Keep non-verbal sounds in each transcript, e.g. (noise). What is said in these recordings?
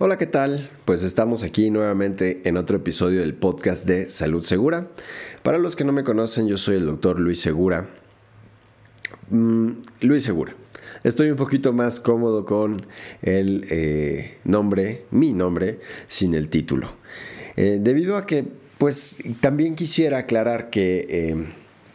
Hola, ¿qué tal? Pues estamos aquí nuevamente en otro episodio del podcast de Salud Segura. Para los que no me conocen, yo soy el doctor Luis Segura. Mm, Luis Segura. Estoy un poquito más cómodo con el eh, nombre, mi nombre, sin el título. Eh, debido a que, pues, también quisiera aclarar que eh,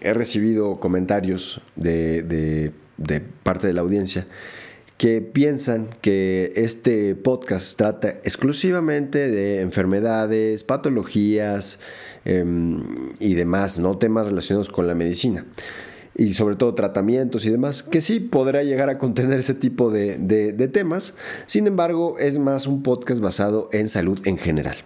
he recibido comentarios de parte de la audiencia que piensan que este podcast trata exclusivamente de enfermedades, patologías em, y demás, ¿no? Temas relacionados con la medicina. Y sobre todo tratamientos y demás, que sí podrá llegar a contener ese tipo de temas. Sin embargo, es más un podcast basado en salud en general.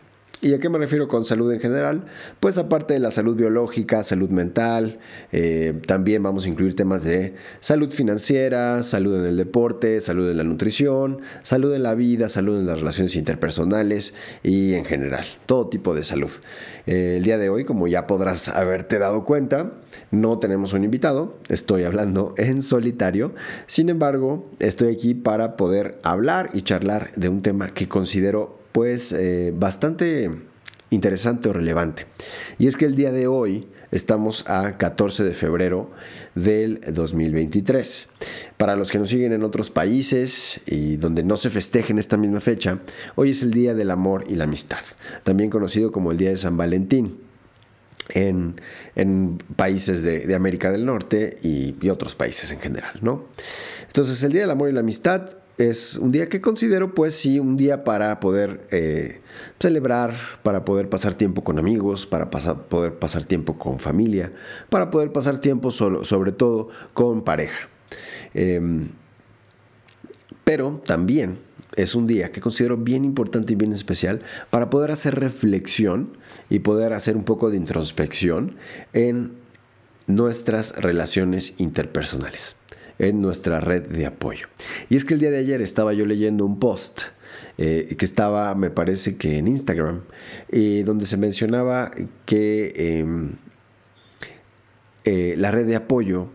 ¿Y a qué me refiero con salud en general? Pues aparte de la salud biológica, salud mental, eh, también vamos a incluir temas de salud financiera, salud en el deporte, salud en la nutrición, salud en la vida, salud en las relaciones interpersonales y en general, todo tipo de salud. Eh, el día de hoy, como ya podrás haberte dado cuenta, no tenemos un invitado, estoy hablando en solitario, sin embargo, estoy aquí para poder hablar y charlar de un tema que considero pues eh, bastante interesante o relevante. Y es que el día de hoy estamos a 14 de febrero del 2023. Para los que nos siguen en otros países y donde no se festejen esta misma fecha, hoy es el Día del Amor y la Amistad, también conocido como el Día de San Valentín. En, países de, América del Norte y, otros países en general, ¿no? Entonces, el Día del Amor y la Amistad es un día que considero pues sí un día para poder eh, celebrar, para poder pasar tiempo con amigos, para poder pasar tiempo con familia, para poder pasar tiempo solo, sobre todo con pareja. Em, pero también es un día que considero bien importante y bien especial para poder hacer reflexión y poder hacer un poco de introspección en nuestras relaciones interpersonales en nuestra red de apoyo. Y es que el día de ayer estaba yo leyendo un post eh, que estaba, me parece que en Instagram, eh, donde se mencionaba que em, eh, la red de apoyo,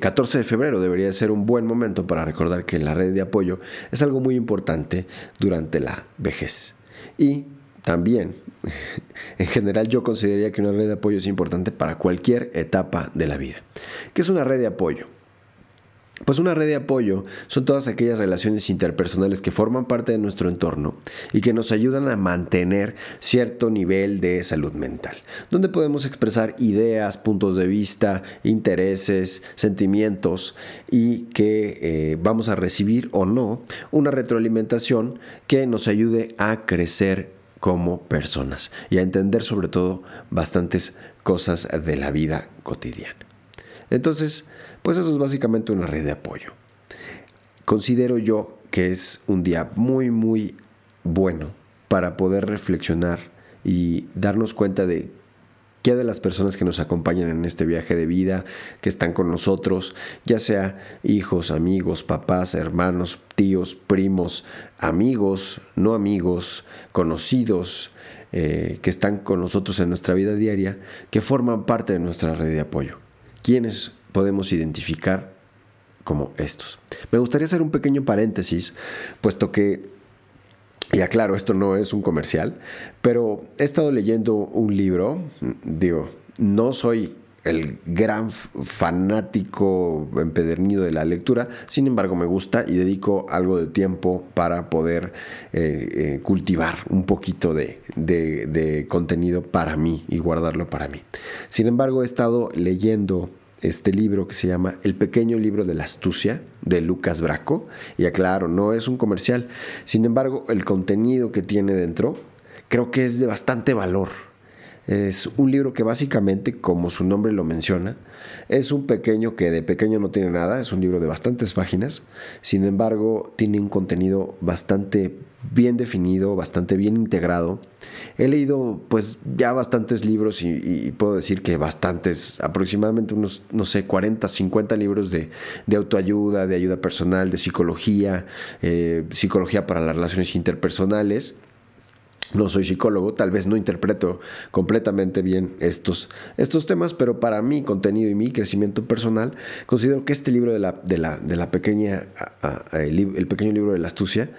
14 de febrero debería ser un buen momento para recordar que la red de apoyo es algo muy importante durante la vejez. Y también, (laughs) en general yo consideraría que una red de apoyo es importante para cualquier etapa de la vida. ¿Qué es una red de apoyo? Pues una red de apoyo son todas aquellas relaciones interpersonales que forman parte de nuestro entorno y que nos ayudan a mantener cierto nivel de salud mental, donde podemos expresar ideas, puntos de vista, intereses, sentimientos y que eh, vamos a recibir o no una retroalimentación que nos ayude a crecer como personas y a entender sobre todo bastantes cosas de la vida cotidiana. Entonces, pues eso es básicamente una red de apoyo. Considero yo que es un día muy, muy bueno para poder reflexionar y darnos cuenta de qué de las personas que nos acompañan en este viaje de vida, que están con nosotros, ya sea hijos, amigos, papás, hermanos, tíos, primos, amigos, no amigos, conocidos, eh, que están con nosotros en nuestra vida diaria, que forman parte de nuestra red de apoyo. ¿Quiénes podemos identificar como estos? Me gustaría hacer un pequeño paréntesis, puesto que y aclaro, esto no es un comercial, pero he estado leyendo un libro, digo, no soy el gran fanático empedernido de la lectura, sin embargo me gusta y dedico algo de tiempo para poder eh, eh, cultivar un poquito de, de contenido para mí y guardarlo para mí. Sin embargo he estado leyendo este libro que se llama El pequeño libro de la astucia de Lucas Braco. Y aclaro, no es un comercial. Sin embargo, el contenido que tiene dentro creo que es de bastante valor. Es un libro que básicamente, como su nombre lo menciona, es un pequeño que de pequeño no tiene nada, es un libro de bastantes páginas, sin embargo tiene un contenido bastante bien definido, bastante bien integrado. He leído pues ya bastantes libros y, puedo decir que bastantes, aproximadamente unos, no sé, 40, 50 libros de, autoayuda, de ayuda personal, de psicología, eh, psicología para las relaciones interpersonales. No soy psicólogo, tal vez no interpreto completamente bien estos, estos temas, pero para mi contenido y mi crecimiento personal, considero que este libro de la, de la, de la pequeña, el, pequeño libro de la astucia,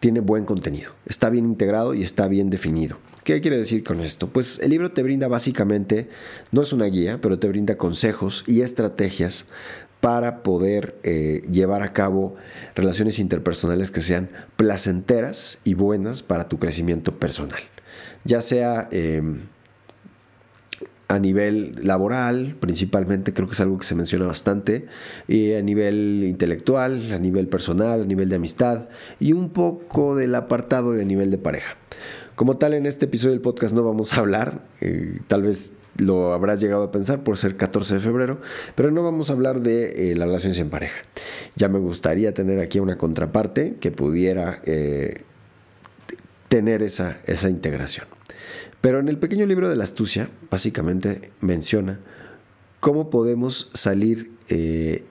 tiene buen contenido, está bien integrado y está bien definido. ¿Qué quiere decir con esto? Pues el libro te brinda básicamente, no es una guía, pero te brinda consejos y estrategias para poder eh, llevar a cabo relaciones interpersonales que sean placenteras y buenas para tu crecimiento personal. Ya sea em, a nivel laboral, principalmente, creo que es algo que se menciona bastante, y a nivel intelectual, a nivel personal, a nivel de amistad y un poco del apartado de nivel de pareja. Como tal, en este episodio del podcast no vamos a hablar, eh, tal vez lo habrás llegado a pensar por ser 14 de febrero, pero no vamos a hablar de eh, las relaciones en pareja. Ya me gustaría tener aquí una contraparte que pudiera eh, tener esa, esa integración. Pero en el pequeño libro de la astucia, básicamente menciona cómo podemos salir eh,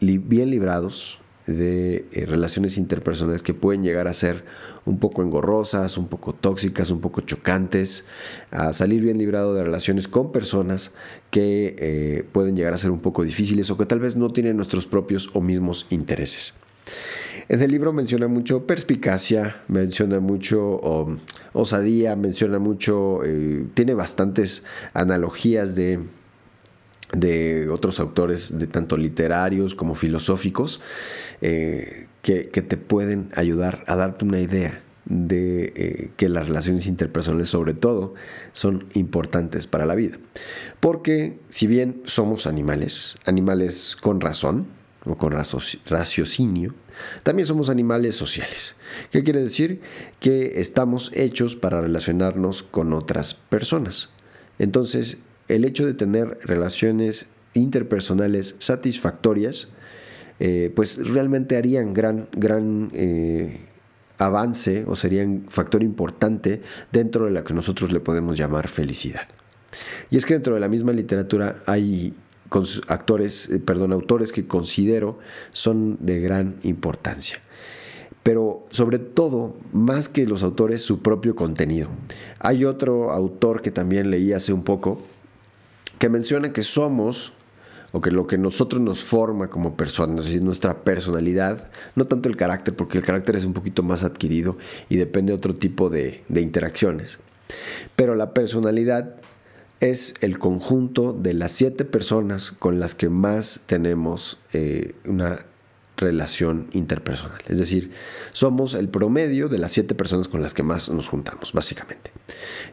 bien librados de relaciones interpersonales que pueden llegar a ser un poco engorrosas, un poco tóxicas, un poco chocantes, a salir bien librado de relaciones con personas que eh, pueden llegar a ser un poco difíciles o que tal vez no tienen nuestros propios o mismos intereses. En el libro menciona mucho perspicacia, menciona mucho osadía, menciona mucho, eh, tiene bastantes analogías de, de otros autores, de tanto literarios como filosóficos, eh, que, te pueden ayudar a darte una idea de eh, que las relaciones interpersonales sobre todo son importantes para la vida. Porque si bien somos animales, animales con razón o con raciocinio, también somos animales sociales. ¿Qué quiere decir? Que estamos hechos para relacionarnos con otras personas. Entonces, el hecho de tener relaciones interpersonales satisfactorias eh, pues realmente harían gran, gran eh, avance o serían factor importante dentro de la que nosotros le podemos llamar felicidad. Y es que dentro de la misma literatura hay actores, eh, perdón, autores que considero son de gran importancia. Pero sobre todo, más que los autores, su propio contenido. Hay otro autor que también leí hace un poco que menciona que somos o que lo que nosotros nos forma como personas, es nuestra personalidad, no tanto el carácter, porque el carácter es un poquito más adquirido y depende de otro tipo de, interacciones. Pero la personalidad es el conjunto de las siete personas con las que más tenemos eh, una relación interpersonal. Es decir, somos el promedio de las siete personas con las que más nos juntamos, básicamente.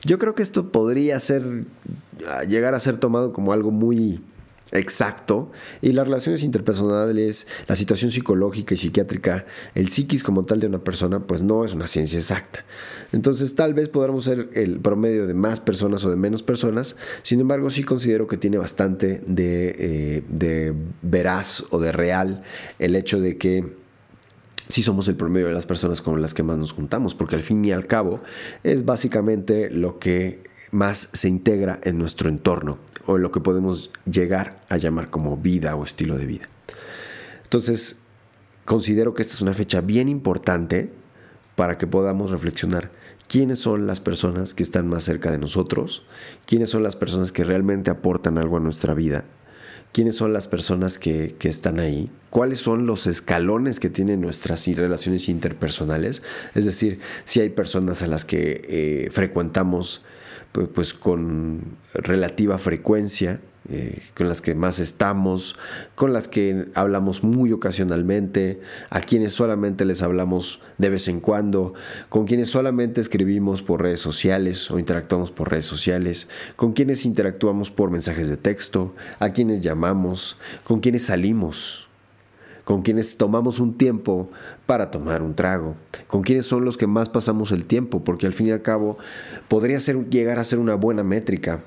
Yo creo que esto podría ser, llegar a ser tomado como algo muy exacto y las relaciones interpersonales, la situación psicológica y psiquiátrica, el psiquis como tal de una persona, pues no es una ciencia exacta. Entonces tal vez podamos ser el promedio de más personas o de menos personas, sin embargo sí considero que tiene bastante de, eh, de veraz o de real el hecho de que sí somos el promedio de las personas con las que más nos juntamos, porque al fin y al cabo es básicamente lo que más se integra en nuestro entorno o lo que podemos llegar a llamar como vida o estilo de vida. Entonces, considero que esta es una fecha bien importante para que podamos reflexionar quiénes son las personas que están más cerca de nosotros, quiénes son las personas que realmente aportan algo a nuestra vida, quiénes son las personas que, están ahí, cuáles son los escalones que tienen nuestras relaciones interpersonales, es decir, si hay personas a las que eh, frecuentamos pues, con relativa frecuencia, eh, con las que más estamos, con las que hablamos muy ocasionalmente, a quienes solamente les hablamos de vez en cuando, con quienes solamente escribimos por redes sociales o interactuamos por redes sociales, con quienes interactuamos por mensajes de texto, a quienes llamamos, con quienes salimos con quienes tomamos un tiempo para tomar un trago, con quienes son los que más pasamos el tiempo, porque al fin y al cabo podría ser, llegar a ser una buena métrica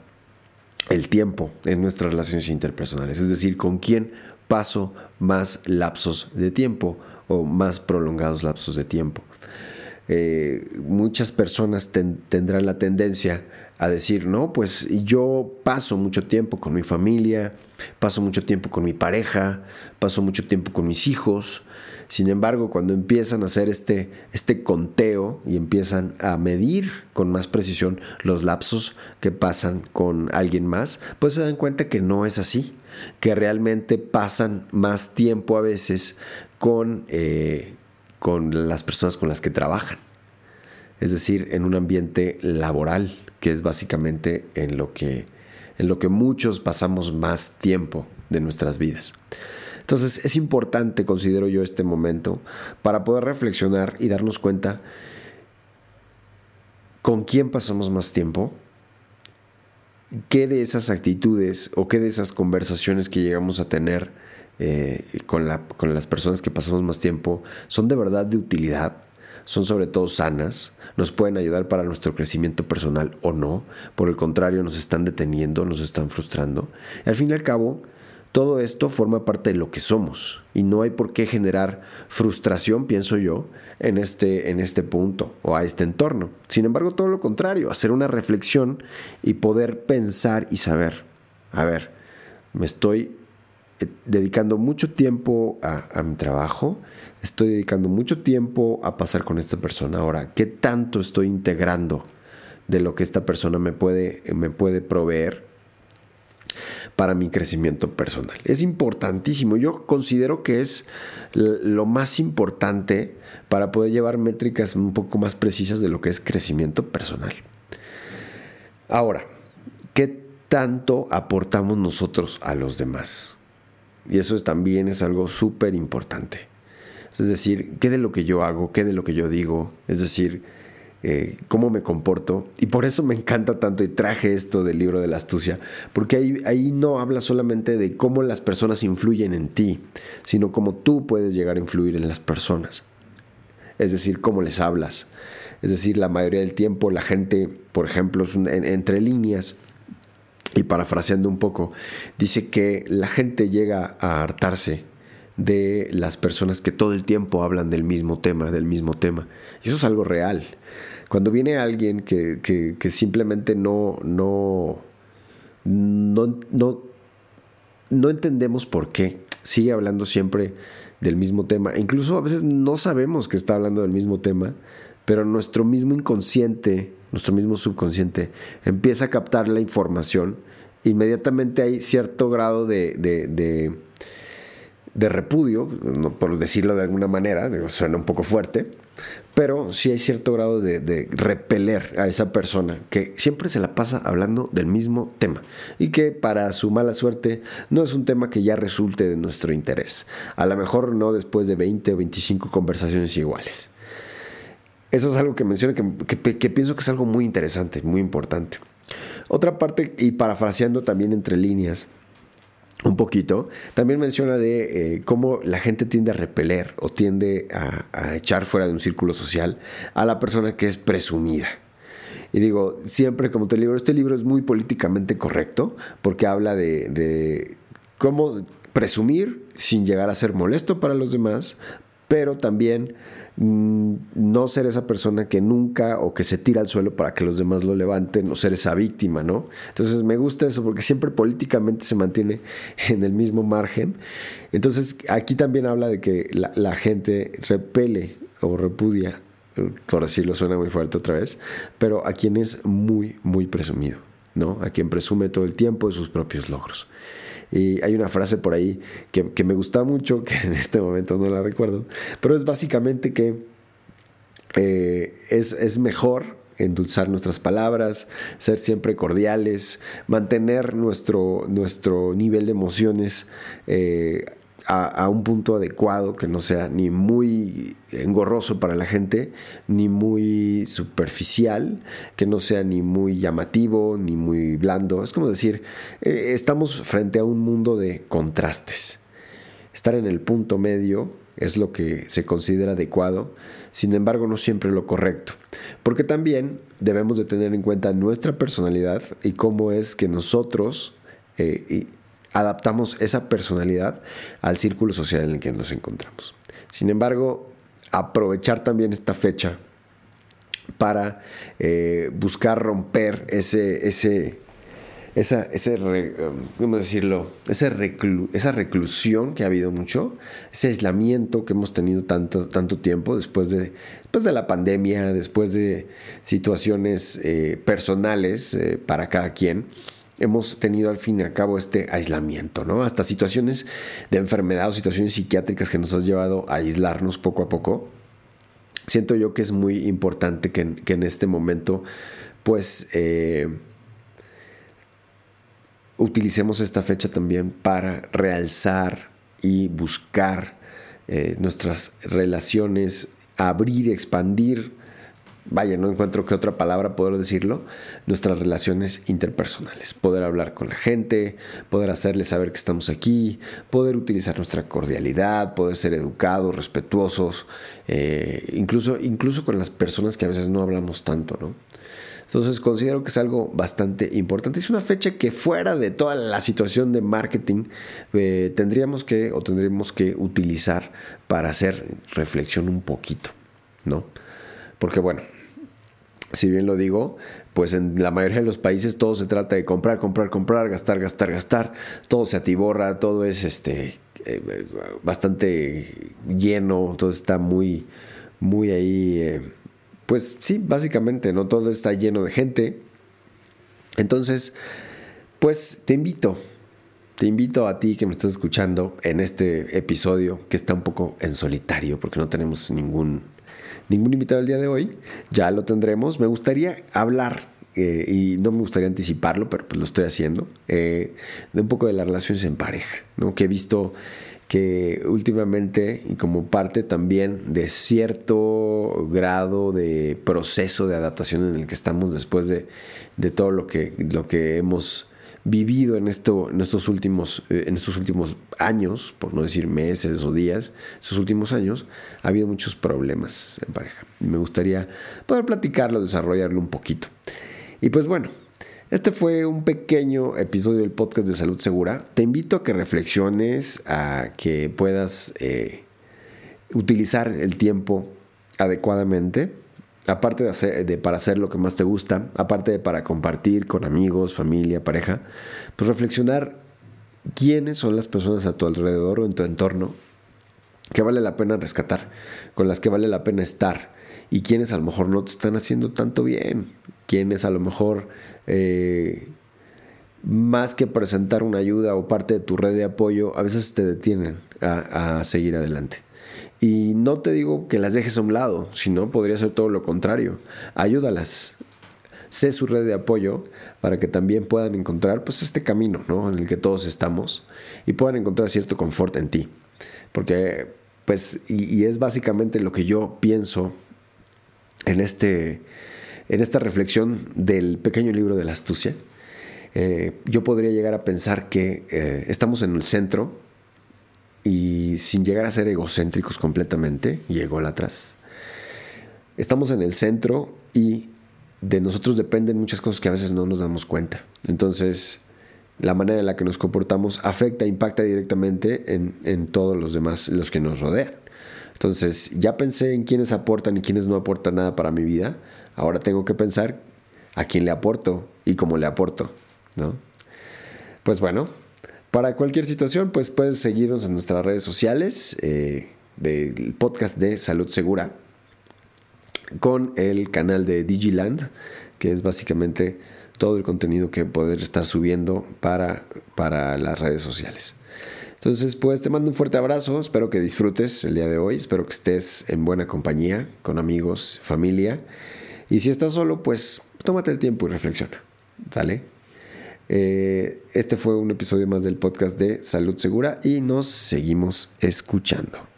el tiempo en nuestras relaciones interpersonales, es decir, con quién paso más lapsos de tiempo o más prolongados lapsos de tiempo. Eh, muchas personas tendrán la tendencia a decir, no, pues yo paso mucho tiempo con mi familia, paso mucho tiempo con mi pareja, paso mucho tiempo con mis hijos. Sin embargo, cuando empiezan a hacer este, este conteo y empiezan a medir con más precisión los lapsos que pasan con alguien más, pues se dan cuenta que no es así, que realmente pasan más tiempo a veces con, eh, con las personas con las que trabajan. Es decir, en un ambiente laboral, que es básicamente en lo que, en lo que muchos pasamos más tiempo de nuestras vidas. Entonces es importante, considero yo, este momento para poder reflexionar y darnos cuenta con quién pasamos más tiempo, qué de esas actitudes o qué de esas conversaciones que llegamos a tener eh, con, con las personas que pasamos más tiempo son de verdad de utilidad, son sobre todo sanas, nos pueden ayudar para nuestro crecimiento personal o no, por el contrario nos están deteniendo, nos están frustrando. al fin y al cabo, todo esto forma parte de lo que somos y no hay por qué generar frustración, pienso yo, en este, en este punto o a este entorno. Sin embargo, todo lo contrario, hacer una reflexión y poder pensar y saber, a ver, me estoy dedicando mucho tiempo a, mi trabajo, estoy dedicando mucho tiempo a pasar con esta persona. Ahora, ¿qué tanto estoy integrando de lo que esta persona me puede, me puede proveer para mi crecimiento personal. Es importantísimo. Yo considero que es lo más importante para poder llevar métricas un poco más precisas de lo que es crecimiento personal. Ahora, ¿qué tanto aportamos nosotros a los demás? Y eso también es algo súper importante. Es decir, ¿qué de lo que yo hago? ¿Qué de lo que yo digo? Es decir, eh, cómo me comporto. Y por eso me encanta tanto y traje esto del libro de la astucia, porque ahí, ahí no habla solamente de cómo las personas influyen en ti, sino cómo tú puedes llegar a influir en las personas. Es decir, cómo les hablas. Es decir, la mayoría del tiempo la gente, por ejemplo, entre líneas, y parafraseando un poco, dice que la gente llega a hartarse de las personas que todo el tiempo hablan del mismo tema, del mismo tema. Y eso es algo real. Cuando viene alguien que, que, simplemente no, no, no, no, no entendemos por qué, sigue hablando siempre del mismo tema. Incluso a veces no sabemos que está hablando del mismo tema, pero nuestro mismo inconsciente, nuestro mismo subconsciente, empieza a captar la información. Inmediatamente hay cierto grado de, de, de repudio, por decirlo de alguna manera, suena un poco fuerte, pero sí hay cierto grado de, repeler a esa persona que siempre se la pasa hablando del mismo tema y que para su mala suerte no es un tema que ya resulte de nuestro interés. A lo mejor no después de 20 o 25 conversaciones iguales. Eso es algo que menciono que, que pienso que es algo muy interesante, muy importante. Otra parte, y parafraseando también entre líneas, un poquito, también menciona de eh, cómo la gente tiende a repeler o tiende a, echar fuera de un círculo social a la persona que es presumida. Y digo, siempre como te digo, este libro es muy políticamente correcto porque habla de, cómo presumir sin llegar a ser molesto para los demás, pero también no ser esa persona que nunca o que se tira al suelo para que los demás lo levanten o ser esa víctima, ¿no? Entonces me gusta eso porque siempre políticamente se mantiene (laughs) en el mismo margen. Entonces aquí también habla de que la, gente repele o repudia, por decirlo suena muy fuerte otra vez, pero a quien es muy, muy presumido, ¿no? A quien presume todo el tiempo de sus propios logros. Y hay una frase por ahí que, me gusta mucho, (laughs) que en este momento no la recuerdo, pero es básicamente que eh, es, mejor endulzar nuestras palabras, ser siempre cordiales, mantener nuestro, nuestro nivel de emociones eh, a, un punto adecuado, que no sea ni muy engorroso para la gente, ni muy superficial, que no sea ni muy llamativo, ni muy blando. Es como decir, eh, estamos frente a un mundo de contrastes. Estar en el punto medio es lo que se considera adecuado, sin embargo no siempre lo correcto, porque también debemos de tener en cuenta nuestra personalidad y cómo es que nosotros eh, adaptamos esa personalidad al círculo social en el que nos encontramos. Sin embargo, aprovechar también esta fecha para eh, buscar romper ese, ese, esa, ese ¿cómo decirlo? esa reclusión que ha habido mucho, ese aislamiento que hemos tenido tanto, tanto tiempo después de, después de la pandemia, después de situaciones eh, personales eh, para cada quien. Hemos tenido al fin y al cabo este aislamiento, ¿no? Hasta situaciones de enfermedad o situaciones psiquiátricas que nos han llevado a aislarnos poco a poco. Siento yo que es muy importante que, en este momento, pues, eh, utilicemos esta fecha también para realzar y buscar eh, nuestras relaciones, abrir, expandir, vaya, no encuentro qué otra palabra poder decirlo, nuestras relaciones interpersonales, poder hablar con la gente, poder hacerles saber que estamos aquí, poder utilizar nuestra cordialidad, poder ser educados, respetuosos, eh, incluso, incluso con las personas que a veces no hablamos tanto, ¿no? Entonces considero que es algo bastante importante. Es una fecha que fuera de toda la situación de marketing eh, tendríamos que o tendríamos que utilizar para hacer reflexión un poquito, ¿no? Porque bueno, si bien lo digo, pues en la mayoría de los países todo se trata de comprar, comprar, comprar, gastar, gastar, gastar. Todo se atiborra, todo es este eh, bastante lleno, todo está muy, muy ahí. Eh, pues sí, básicamente, ¿no? Todo está lleno de gente. Entonces, pues te invito, te invito a ti que me estás escuchando en este episodio que está un poco en solitario porque no tenemos ningún, ningún invitado el día de hoy. Ya lo tendremos. Me gustaría hablar eh, y no me gustaría anticiparlo, pero pues lo estoy haciendo, eh, de un poco de las relaciones en pareja, ¿no? que he visto que últimamente y como parte también de cierto grado de proceso de adaptación en el que estamos después de, todo lo que, lo que hemos vivido en, esto, en, estos últimos, eh, en estos últimos años, por no decir meses o días, estos últimos años, ha habido muchos problemas en pareja. Me gustaría poder platicarlo, desarrollarlo un poquito. Y pues bueno, este fue un pequeño episodio del podcast de Salud Segura. Te invito a que reflexiones, a que puedas eh, utilizar el tiempo adecuadamente, aparte de, hacer, de para hacer lo que más te gusta, aparte de para compartir con amigos, familia, pareja, pues reflexionar quiénes son las personas a tu alrededor o en tu entorno que vale la pena rescatar, con las que vale la pena estar y quienes a lo mejor no te están haciendo tanto bien, quienes a lo mejor eh, más que presentar una ayuda o parte de tu red de apoyo, a veces te detienen a, seguir adelante. Y no te digo que las dejes a un lado, sino podría ser todo lo contrario. Ayúdalas. Sé su red de apoyo para que también puedan encontrar pues este camino ¿no? en el que todos estamos y puedan encontrar cierto confort en ti. Porque pues y es básicamente lo que yo pienso en este en esta reflexión del pequeño libro de la astucia, eh, yo podría llegar a pensar que eh, estamos en el centro y sin llegar a ser egocéntricos completamente y ególatras, estamos en el centro y de nosotros dependen muchas cosas que a veces no nos damos cuenta. Entonces, la manera en la que nos comportamos afecta, impacta directamente en, en todos los demás, los que nos rodean. Entonces, ya pensé en quiénes aportan y quiénes no aportan nada para mi vida. Ahora tengo que pensar a quién le aporto y cómo le aporto, ¿no? Pues bueno, para cualquier situación, pues puedes seguirnos en nuestras redes sociales eh, del podcast de Salud Segura con el canal de Digiland, que es básicamente todo el contenido que poder estar subiendo para, para las redes sociales. Entonces, pues te mando un fuerte abrazo, espero que disfrutes el día de hoy, espero que estés en buena compañía, con amigos, familia. Y si estás solo, pues tómate el tiempo y reflexiona. ¿Sale? Eh, este fue un episodio más del podcast de Salud Segura y nos seguimos escuchando.